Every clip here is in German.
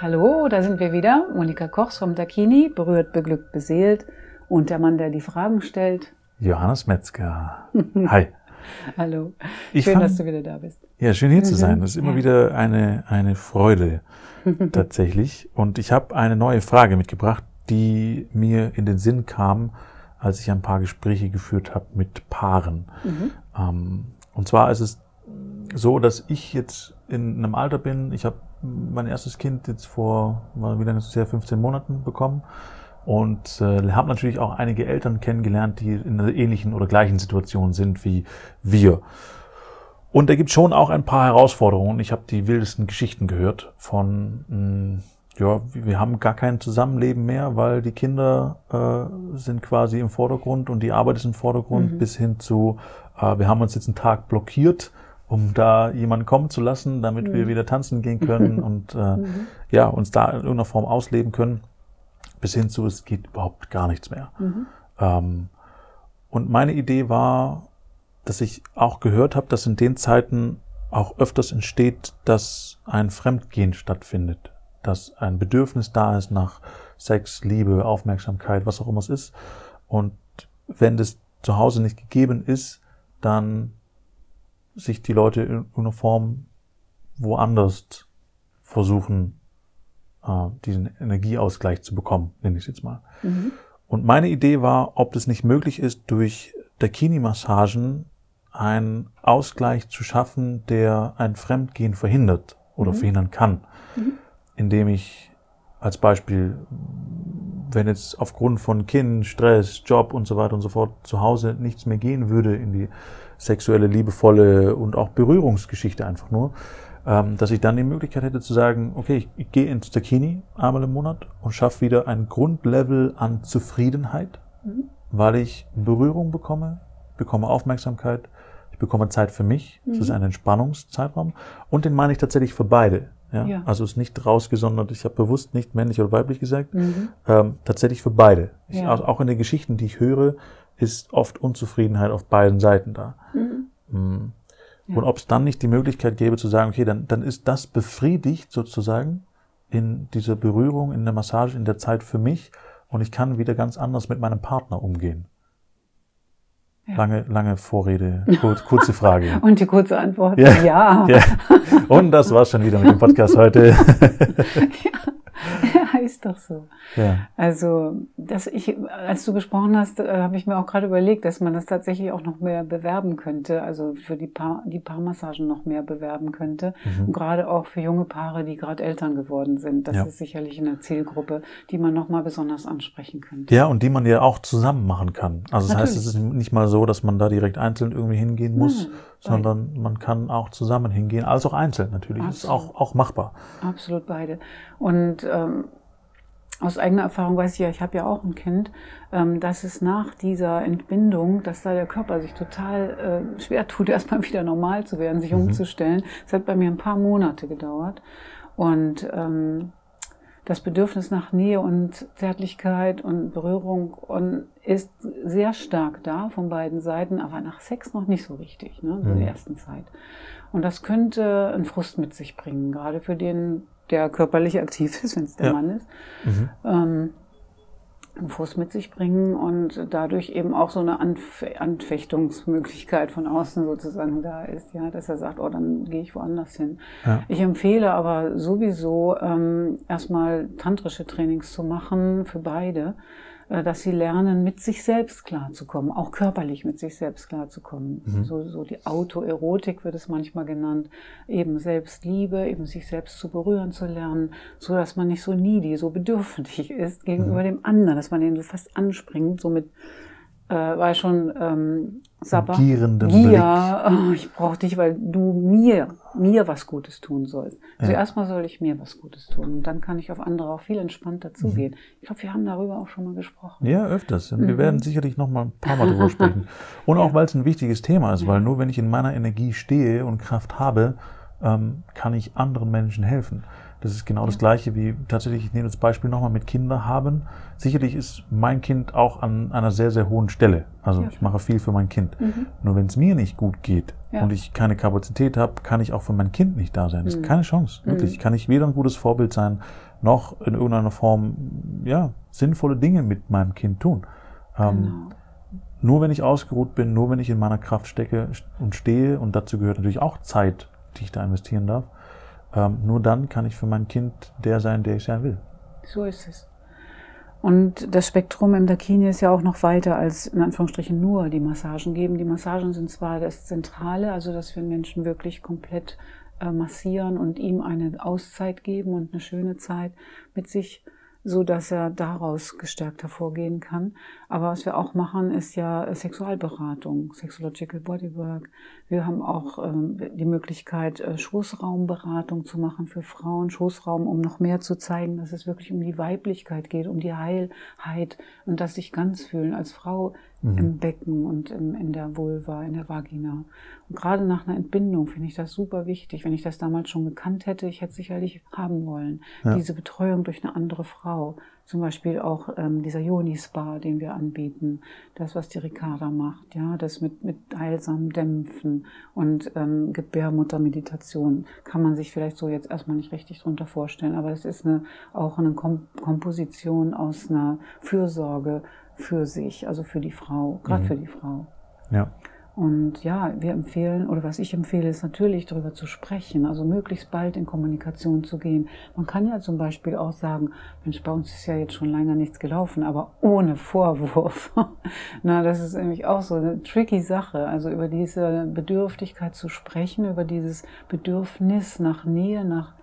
Hallo, da sind wir wieder. Monika Kochs vom Dakini, berührt, beglückt, beseelt. Und der Mann, der die Fragen stellt. Johannes Metzger. Hi. Hallo. Ich schön, fand- dass du wieder da bist. Ja, schön hier zu sein. Das ist immer Ja. wieder eine, eine Freude tatsächlich. Und ich habe eine neue Frage mitgebracht, die mir in den Sinn kam, als ich ein paar Gespräche geführt habe mit Paaren. Mhm. Ähm, und zwar ist es so, dass ich jetzt in einem Alter bin, ich habe mein erstes Kind jetzt vor, wie lange ist es her, 15 Monaten bekommen und äh, habe natürlich auch einige Eltern kennengelernt, die in einer ähnlichen oder gleichen Situation sind wie wir. Und da gibt schon auch ein paar Herausforderungen. Ich habe die wildesten Geschichten gehört von, mh, ja, wir haben gar kein Zusammenleben mehr, weil die Kinder äh, sind quasi im Vordergrund und die Arbeit ist im Vordergrund, bis hin zu, äh, wir haben uns jetzt einen Tag blockiert, um da jemanden kommen zu lassen, damit wir wieder tanzen gehen können und äh, ja, uns da in irgendeiner Form ausleben können, bis hin zu, es geht überhaupt gar nichts mehr. Ähm, und meine Idee war, dass ich auch gehört habe, dass in den Zeiten auch öfters entsteht, dass ein Fremdgehen stattfindet, dass ein Bedürfnis da ist nach Sex, Liebe, Aufmerksamkeit, was auch immer es ist. Und wenn das zu Hause nicht gegeben ist, dann sich die Leute in irgendeiner Form woanders versuchen, äh, diesen Energieausgleich zu bekommen, nenne ich es jetzt mal. Und meine Idee war, ob es nicht möglich ist, durch Dakini-Massagen einen Ausgleich zu schaffen, der ein Fremdgehen verhindert oder verhindern kann. Indem ich als Beispiel, wenn jetzt aufgrund von Kind, Stress, Job und so weiter und so fort zu Hause nichts mehr gehen würde in die sexuelle, liebevolle und auch Berührungsgeschichte einfach nur, ähm, dass ich dann die Möglichkeit hätte zu sagen, okay, ich, ich gehe ins Dakini einmal im Monat und schaffe wieder ein Grundlevel an Zufriedenheit, weil ich Berührung bekomme, bekomme Aufmerksamkeit, ich bekomme Zeit für mich, es ist ein Entspannungszeitraum und den meine ich tatsächlich für beide. Ja? Ja. Also es ist nicht rausgesondert, ich habe bewusst nicht männlich oder weiblich gesagt, ähm, tatsächlich für beide. Ich, Ja. auch in den Geschichten, die ich höre, ist oft Unzufriedenheit auf beiden Seiten da. Mm. Und ob es dann nicht die Möglichkeit gäbe zu sagen, okay, dann, dann ist das befriedigt sozusagen in dieser Berührung, in der Massage, in der Zeit für mich und ich kann wieder ganz anders mit meinem Partner umgehen. Lange, lange Vorrede, kurz, kurze Frage. Und die kurze Antwort, Ja. ja. Ja. Und das war's schon wieder mit dem Podcast heute. Ja, ist doch so. Ja. Also, dass ich, als du gesprochen hast, äh, habe ich mir auch gerade überlegt, dass man das tatsächlich auch noch mehr bewerben könnte, also für die Paar, die Paarmassagen noch mehr bewerben könnte. Und gerade auch für junge Paare, die gerade Eltern geworden sind. Das Ja. ist sicherlich eine Zielgruppe, die man noch mal besonders ansprechen könnte. Ja, und die man ja auch zusammen machen kann. Also das heißt, Natürlich. es ist nicht mal so, dass man da direkt einzeln irgendwie hingehen muss, Nein, sondern man kann auch zusammen hingehen, als auch einzeln natürlich. Das ist auch, auch machbar. Absolut beide. Und ähm, aus eigener Erfahrung weiß ich ja, ich habe ja auch ein Kind, ähm, dass es nach dieser Entbindung, dass da der Körper sich total äh, schwer tut, erstmal wieder normal zu werden, sich umzustellen. Es hat bei mir ein paar Monate gedauert. Und ähm, das Bedürfnis nach Nähe und Zärtlichkeit und Berührung und ist sehr stark da von beiden Seiten, aber nach Sex noch nicht so richtig, ne, in der ersten Zeit. Und das könnte einen Frust mit sich bringen, gerade für den, der körperlich aktiv ist, wenn es der Ja. Mann ist. Ähm, einen Frust mit sich bringen und dadurch eben auch so eine Anf Anfechtungsmöglichkeit von außen sozusagen da ist, ja, dass er sagt, oh, dann gehe ich woanders hin. Ja. Ich empfehle aber sowieso ähm, erstmal tantrische Trainings zu machen für beide, dass sie lernen, mit sich selbst klarzukommen, auch körperlich mit sich selbst klarzukommen. So, so die Autoerotik wird es manchmal genannt, eben Selbstliebe, eben sich selbst zu berühren zu lernen, so dass man nicht so needy, so bedürftig ist gegenüber dem anderen, dass man den so fast anspringt, so mit äh, war schon ähm, Sabba. Gierendem Gier, oh, ich brauche dich, weil du mir, mir was Gutes tun sollst. Also Ja. erstmal soll ich mir was Gutes tun und dann kann ich auf andere auch viel entspannter zugehen. Mhm. Ich glaube, wir haben darüber auch schon mal gesprochen. Ja, öfters. Und wir werden sicherlich noch mal ein paar Mal drüber sprechen. Und auch, weil es ein wichtiges Thema ist, weil nur wenn ich in meiner Energie stehe und Kraft habe, ähm, kann ich anderen Menschen helfen. Das ist genau das Gleiche wie tatsächlich, ich nehme das Beispiel nochmal mit Kinder haben. Sicherlich ist mein Kind auch an einer sehr, sehr hohen Stelle. Also Ja. ich mache viel für mein Kind. Mhm. Nur wenn es mir nicht gut geht Ja. und ich keine Kapazität habe, kann ich auch für mein Kind nicht da sein. Das ist keine Chance. Wirklich. Kann ich weder ein gutes Vorbild sein, noch in irgendeiner Form, ja, sinnvolle Dinge mit meinem Kind tun. Ähm, Genau. nur wenn ich ausgeruht bin, nur wenn ich in meiner Kraft stecke und stehe, und dazu gehört natürlich auch Zeit, die ich da investieren darf, ähm, nur dann kann ich für mein Kind der sein, der ich sein will. So ist es. Und das Spektrum im Dakini ist ja auch noch weiter als in Anführungsstrichen nur die Massagen geben. Die Massagen sind zwar das Zentrale, also dass wir Menschen wirklich komplett äh, massieren und ihm eine Auszeit geben und eine schöne Zeit mit sich, so dass er daraus gestärkt hervorgehen kann. Aber was wir auch machen, ist ja Sexualberatung, Sexological Bodywork. Wir haben auch ähm, die Möglichkeit, äh, Schoßraumberatung zu machen für Frauen. Schoßraum, um noch mehr zu zeigen, dass es wirklich um die Weiblichkeit geht, um die Heilheit und das sich ganz fühlen als Frau im Becken und im, in der Vulva, in der Vagina. Und gerade nach einer Entbindung finde ich das super wichtig. Wenn ich das damals schon gekannt hätte, ich hätte es sicherlich haben wollen. Diese Betreuung durch eine andere Frau. Zum Beispiel auch ähm, dieser Yoni-Spa, den wir anbieten. Das, was die Ricarda macht, ja, das mit, mit heilsamen Dämpfen und ähm, Gebärmuttermeditation kann man sich vielleicht so jetzt erstmal nicht richtig drunter vorstellen, aber es ist eine, auch eine Kom Komposition aus einer Fürsorge für sich, also für die Frau, gerade für die Frau. Ja. Und ja, wir empfehlen, oder was ich empfehle, ist natürlich darüber zu sprechen, also möglichst bald in Kommunikation zu gehen. Man kann ja zum Beispiel auch sagen, Mensch, bei uns ist ja jetzt schon lange nichts gelaufen, aber ohne Vorwurf. Na, das ist nämlich auch so eine tricky Sache, also über diese Bedürftigkeit zu sprechen, über dieses Bedürfnis nach Nähe, nach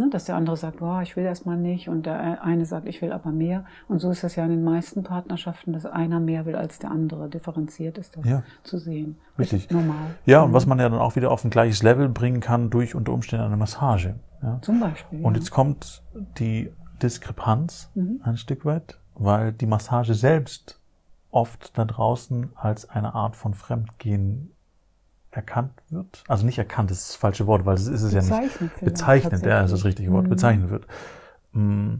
Ne, dass der andere sagt, boah, ich will erstmal nicht und der eine sagt, ich will aber mehr. Und so ist das ja in den meisten Partnerschaften, dass einer mehr will als der andere. Differenziert ist das Ja. zu sehen. Richtig. Normal. Ja, und was man ja dann auch wieder auf ein gleiches Level bringen kann durch unter Umständen eine Massage. Ja. Zum Beispiel. Und ja. jetzt kommt die Diskrepanz Mhm. ein Stück weit, weil die Massage selbst oft da draußen als eine Art von Fremdgehen erkannt wird. Also nicht erkannt, das ist das falsche Wort, weil das ist es ja nicht. Bezeichnet vielleicht Bezeichnet, ja, ist das richtige Wort. Mhm. Bezeichnet wird. Mm,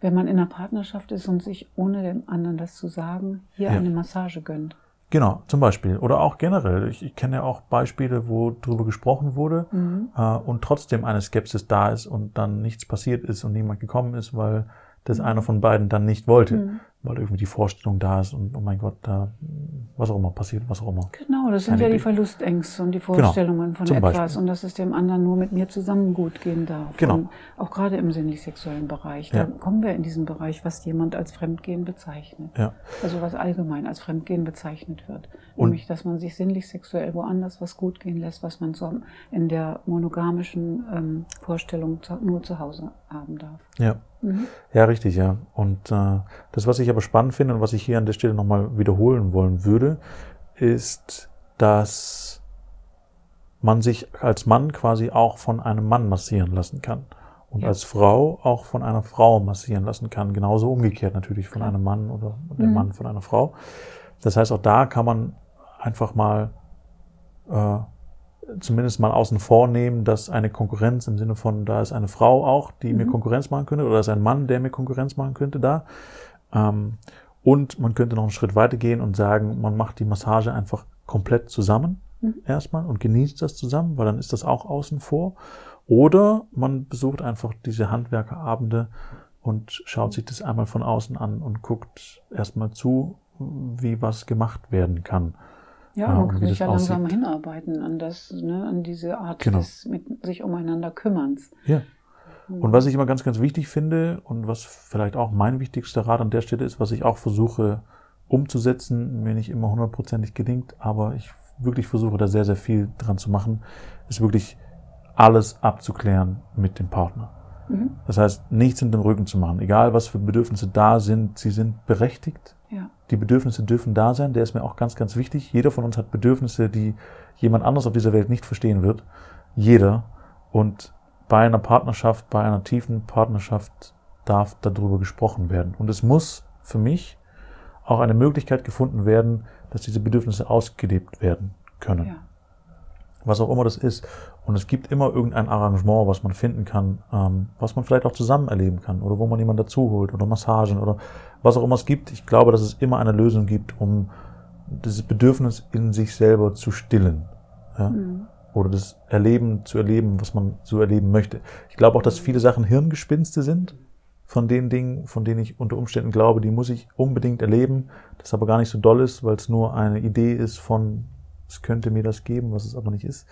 Wenn man in einer Partnerschaft ist und sich ohne dem anderen das zu sagen, hier Ja. eine Massage gönnt. Genau, zum Beispiel. Oder auch generell. Ich, ich kenne ja auch Beispiele, wo darüber gesprochen wurde Mhm. äh, und trotzdem eine Skepsis da ist und dann nichts passiert ist und niemand gekommen ist, weil das einer von beiden dann nicht wollte, Mhm. Weil irgendwie die Vorstellung da ist und oh mein Gott, da was auch immer passiert, was auch immer. Genau, das sind Keine ja die. Verlustängste und die Vorstellungen von zum etwas Beispiel. und dass es dem anderen nur mit mir zusammen gut gehen darf. Genau. Und auch gerade im sinnlich-sexuellen Bereich. Da Ja. kommen wir in diesen Bereich, was jemand als Fremdgehen bezeichnet. Ja. Also was allgemein als Fremdgehen bezeichnet wird. Und- Nämlich, dass man sich sinnlich-sexuell woanders was gut gehen lässt, was man so in der monogamischen ähm, Vorstellung nur zu Hause haben darf. Ja. Ja, richtig, ja. Und äh, das, was ich aber spannend finde und was ich hier an der Stelle nochmal wiederholen wollen würde, ist, dass man sich als Mann quasi auch von einem Mann massieren lassen kann. Und Ja. als Frau auch von einer Frau massieren lassen kann. Genauso umgekehrt natürlich von einem Mann oder der Mhm. Mann von einer Frau. Das heißt, auch da kann man einfach mal äh, zumindest mal außen vor nehmen, dass eine Konkurrenz im Sinne von, da ist eine Frau auch, die mir Mhm. Konkurrenz machen könnte, oder da ist ein Mann, der mir Konkurrenz machen könnte, da. Ähm, und man könnte noch einen Schritt weiter gehen und sagen, man macht die Massage einfach komplett zusammen Mhm. erstmal und genießt das zusammen, weil dann ist das auch außen vor. Oder man besucht einfach diese Handwerkerabende und schaut sich das einmal von außen an und guckt erstmal zu, wie was gemacht werden kann. Ja, Ja, man und kann sich ja langsam hinarbeiten an das, ne, an diese Art Genau. des mit sich umeinander kümmerns. Ja. Und was ich immer ganz, ganz wichtig finde und was vielleicht auch mein wichtigster Rat an der Stelle ist, was ich auch versuche umzusetzen, mir nicht immer hundertprozentig gelingt, aber ich wirklich versuche da sehr, sehr viel dran zu machen, ist wirklich alles abzuklären mit dem Partner. Mhm. Das heißt, nichts in den Rücken zu machen. Egal, was für Bedürfnisse da sind, sie sind berechtigt. Ja. Die Bedürfnisse dürfen da sein. Der ist mir auch ganz, ganz wichtig. Jeder von uns hat Bedürfnisse, die jemand anders auf dieser Welt nicht verstehen wird. Jeder. Und bei einer Partnerschaft, bei einer tiefen Partnerschaft darf darüber gesprochen werden. Und es muss für mich auch eine Möglichkeit gefunden werden, dass diese Bedürfnisse ausgelebt werden können ja. was auch immer das ist. Und es gibt immer irgendein Arrangement, was man finden kann, ähm, was man vielleicht auch zusammen erleben kann oder wo man jemanden dazu holt oder Massagen oder was auch immer es gibt. Ich glaube, dass es immer eine Lösung gibt, um dieses Bedürfnis in sich selber zu stillen. Ja? Mhm. Oder das Erleben zu erleben, was man so erleben möchte. Ich glaube auch, dass viele Sachen Hirngespinste sind von den Dingen, von denen ich unter Umständen glaube, die muss ich unbedingt erleben, das aber gar nicht so doll ist, weil es nur eine Idee ist von, es könnte mir das geben, was es aber nicht ist.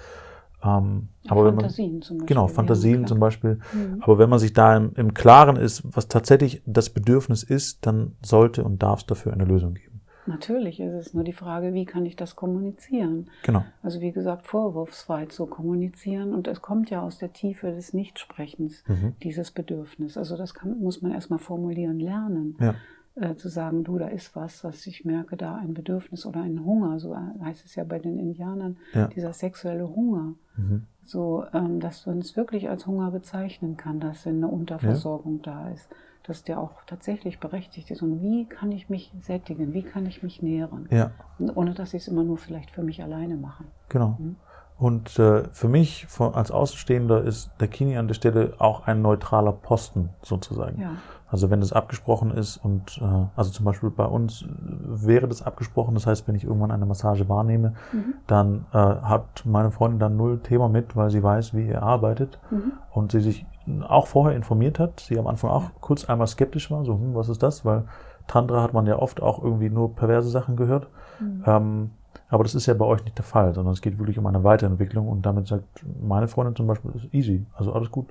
Ähm, aber Fantasien wenn man, zum Beispiel. Genau, Fantasien zum Beispiel. Mhm. Aber wenn man sich da im, im Klaren ist, was tatsächlich das Bedürfnis ist, dann sollte und darf es dafür eine Lösung geben. Natürlich ist es nur die Frage, wie kann ich das kommunizieren? Genau. Also wie gesagt, vorwurfsfrei zu kommunizieren und es kommt ja aus der Tiefe des Nichtsprechens, mhm. dieses Bedürfnis. Also das kann, muss man erstmal formulieren lernen. Ja. Äh, zu sagen, du, da ist was, was ich merke, da ein Bedürfnis oder ein Hunger, so heißt es ja bei den Indianern, ja. dieser sexuelle Hunger. Mhm. So, ähm, dass man es wirklich als Hunger bezeichnen kann, dass eine Unterversorgung ja. da ist dass der auch tatsächlich berechtigt ist. Und wie kann ich mich sättigen? Wie kann ich mich nähren? Ja. Ohne dass ich es immer nur vielleicht für mich alleine mache. Genau. Mhm. Und äh, für mich von, als Außenstehender ist der Kini an der Stelle auch ein neutraler Posten sozusagen. Ja. Also wenn das abgesprochen ist und äh, also zum Beispiel bei uns wäre das abgesprochen, das heißt, wenn ich irgendwann eine Massage wahrnehme, mhm. dann äh, hat meine Freundin dann null Thema mit, weil sie weiß, wie ihr arbeitet mhm. und sie sich auch vorher informiert hat, sie am Anfang auch kurz einmal skeptisch war, so, hm, was ist das? Weil Tantra hat man ja oft auch irgendwie nur perverse Sachen gehört. Mhm. Ähm, aber das ist ja bei euch nicht der Fall, sondern es geht wirklich um eine Weiterentwicklung und damit sagt meine Freundin zum Beispiel, ist easy, also alles gut,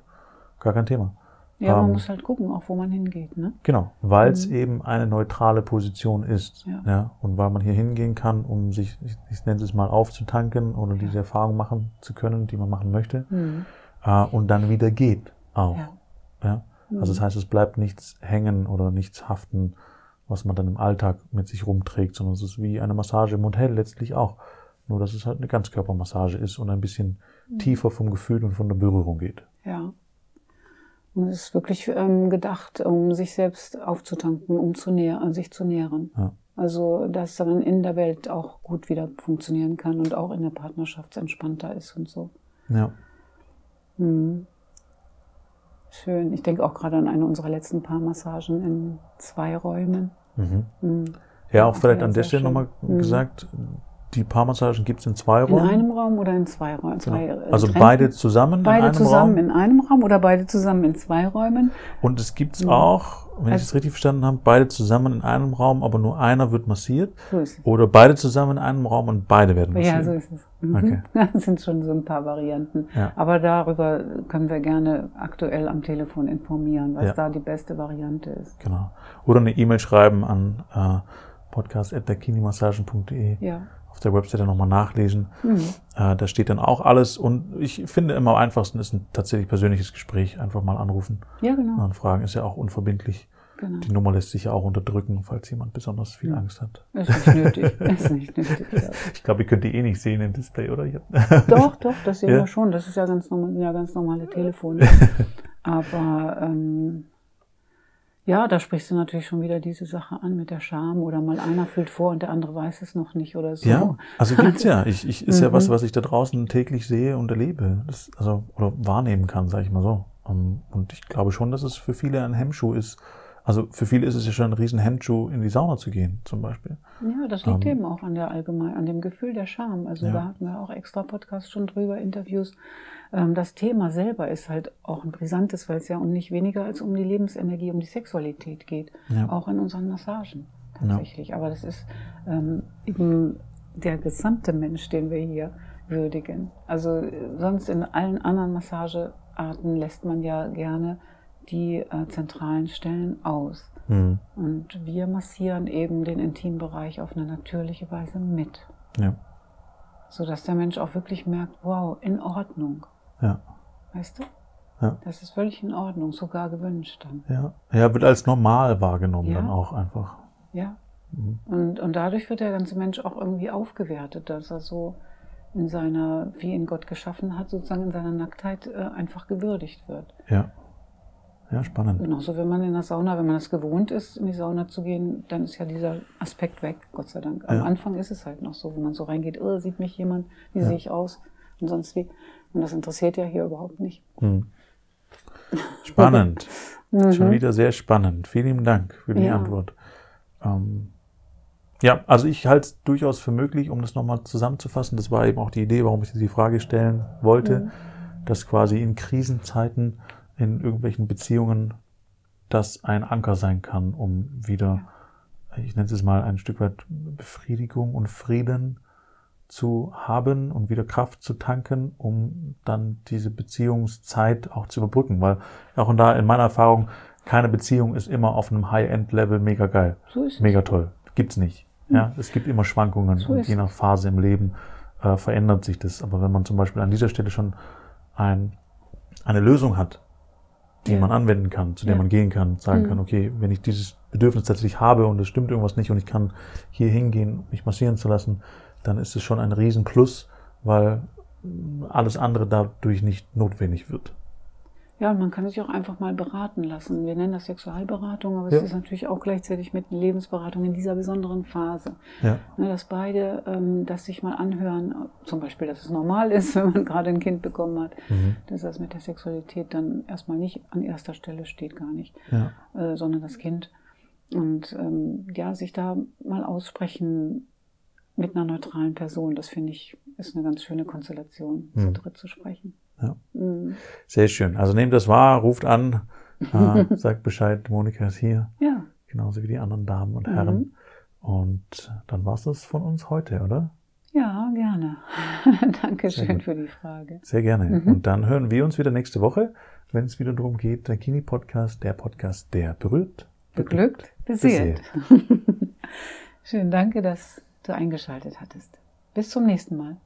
gar kein Thema. Ja, man ähm, muss halt gucken, auch wo man hingeht. Ne? Genau, weil es mhm. eben eine neutrale Position ist. Ja. ja. Und weil man hier hingehen kann, um sich, ich, ich nenne es mal, aufzutanken oder diese Erfahrung machen zu können, die man machen möchte. Mhm. Äh, und dann wieder geht auch. Ja. ja? Also das mhm. heißt, es bleibt nichts hängen oder nichts haften, was man dann im Alltag mit sich rumträgt, sondern es ist wie eine Massage im Hotel letztlich auch. Nur, dass es halt eine Ganzkörpermassage ist und ein bisschen mhm. tiefer vom Gefühl und von der Berührung geht. Ja. Und es ist wirklich ähm, gedacht, um sich selbst aufzutanken, um zu näher, sich zu nähren. Ja. Also, dass dann in der Welt auch gut wieder funktionieren kann und auch in der Partnerschaft entspannter ist und so. Ja. Hm. Schön. Ich denke auch gerade an eine unserer letzten paar Massagen in zwei Räumen. Mhm. Mhm. Ja, auch vielleicht an der Stelle nochmal mhm. gesagt, die Paarmassagen gibt es in zwei Räumen? In einem Raum oder in zwei Räumen? Genau. Also Trennten? beide zusammen beide in einem zusammen Raum? in einem Raum oder beide zusammen in zwei Räumen? Und es gibt es auch, wenn also, ich es richtig verstanden habe, beide zusammen in einem Raum, aber nur einer wird massiert? So ist es. Oder beide zusammen in einem Raum und beide werden massiert? Ja, so ist es. Mhm. Okay. Das sind schon so ein paar Varianten. Ja. Aber darüber können wir gerne aktuell am Telefon informieren, was ja. da die beste Variante ist. Genau. Oder eine E-Mail schreiben an äh, podcast.derkinimassagen.de. Ja auf der Webseite nochmal nachlesen. Mhm. Äh, da steht dann auch alles. Und ich finde immer am einfachsten ist ein tatsächlich persönliches Gespräch. Einfach mal anrufen. Ja, genau. Und fragen ist ja auch unverbindlich. Genau. Die Nummer lässt sich ja auch unterdrücken, falls jemand besonders viel ja. Angst hat. Ist nicht nötig. ist nicht nötig. Ja. Ich glaube, ihr könnt die eh nicht sehen im Display, oder? doch, doch, das sehen ja? wir schon. Das ist ja ganz normal, ja ganz normale Telefone. Aber ähm, ja, da sprichst du natürlich schon wieder diese Sache an mit der Scham oder mal einer fühlt vor und der andere weiß es noch nicht oder so. Ja, also gibt's ja. Ich, ich ist mhm. ja was, mhm. was ich da draußen täglich sehe und erlebe, das, also oder wahrnehmen kann, sage ich mal so. Ähm, und ich glaube schon, dass es für viele ein Hemmschuh ist. Also für viele ist es ja schon ein riesen Hemmschuh, in die Sauna zu gehen, zum Beispiel. Ja, das liegt um, ähm, eben auch an der allgemein, an dem Gefühl der Scham. Also ja. da hatten wir auch extra Podcasts schon drüber, Interviews ähm, das Thema selber ist halt auch ein brisantes, weil es ja um nicht weniger als um die Lebensenergie, um die Sexualität geht. Ja. Auch in unseren Massagen tatsächlich. Ja. Aber das ist ähm, eben der gesamte Mensch, den wir hier würdigen. Also sonst in allen anderen Massagearten lässt man ja gerne die äh, zentralen Stellen aus. Mhm. Und wir massieren eben den Intimbereich auf eine natürliche Weise mit. Ja. Sodass der Mensch auch wirklich merkt, wow, in Ordnung. Ja. Weißt du? Ja. Das ist völlig in Ordnung, sogar gewünscht dann. Ja, ja wird als normal wahrgenommen ja. dann auch einfach. Ja. Mhm. Und, und dadurch wird der ganze Mensch auch irgendwie aufgewertet, dass er so in seiner, wie ihn Gott geschaffen hat, sozusagen in seiner Nacktheit äh, einfach gewürdigt wird. Ja. Ja, spannend. Genauso, wenn man in der Sauna, wenn man das gewohnt ist, in die Sauna zu gehen, dann ist ja dieser Aspekt weg, Gott sei Dank. Am ja. Anfang ist es halt noch so, wenn man so reingeht, oh, sieht mich jemand, wie ja. sehe ich aus und sonst wie. Und das interessiert ja hier überhaupt nicht. Hm. Spannend. Mhm. Schon wieder sehr spannend. Vielen Dank für die Ja. Antwort. Ähm, ja, also ich halte es durchaus für möglich, um das nochmal zusammenzufassen. Das war eben auch die Idee, warum ich die Frage stellen wollte, Mhm. dass quasi in Krisenzeiten, in irgendwelchen Beziehungen, das ein Anker sein kann, um wieder, ich nenne es mal ein Stück weit Befriedigung und Frieden zu haben und wieder Kraft zu tanken, um dann diese Beziehungszeit auch zu überbrücken. Weil auch und da in meiner Erfahrung, keine Beziehung ist immer auf einem High-End-Level mega geil, So ist es. mega toll. Gibt's nicht. Ja, es gibt immer Schwankungen So und je nach Phase im Leben äh, verändert sich das. Aber wenn man zum Beispiel an dieser Stelle schon ein, eine Lösung hat, die Ja. man anwenden kann, zu der Ja. man gehen kann, sagen Mhm. kann, okay, wenn ich dieses Bedürfnis tatsächlich habe und es stimmt irgendwas nicht und ich kann hier hingehen, mich massieren zu lassen, dann ist es schon ein Riesenplus, weil alles andere dadurch nicht notwendig wird. Ja, und man kann sich auch einfach mal beraten lassen. Wir nennen das Sexualberatung, aber Ja. es ist natürlich auch gleichzeitig mit Lebensberatung in dieser besonderen Phase. Ja, Ne, dass beide ähm, das sich mal anhören, zum Beispiel, dass es normal ist, wenn man gerade ein Kind bekommen hat, mhm. dass das mit der Sexualität dann erstmal nicht an erster Stelle steht, gar nicht, ja, äh, sondern das Kind. Und ähm, ja, sich da mal aussprechen mit einer neutralen Person, das finde ich, ist eine ganz schöne Konstellation, zu Mhm. dritt zu sprechen. Ja. Mhm. sehr schön. Also nehmt das wahr, ruft an, äh, sagt Bescheid, Monika ist hier, Ja, genauso wie die anderen Damen und Mhm. Herren. Und dann war's das von uns heute, oder? ja, gerne. Dankeschön für die Frage. Sehr gerne. Mhm. Und dann hören wir uns wieder nächste Woche, wenn es wieder darum geht, der Kini-Podcast, der Podcast, der berührt, Beglückt, beseelt. Schön, danke, dass du eingeschaltet hattest. Bis zum nächsten Mal.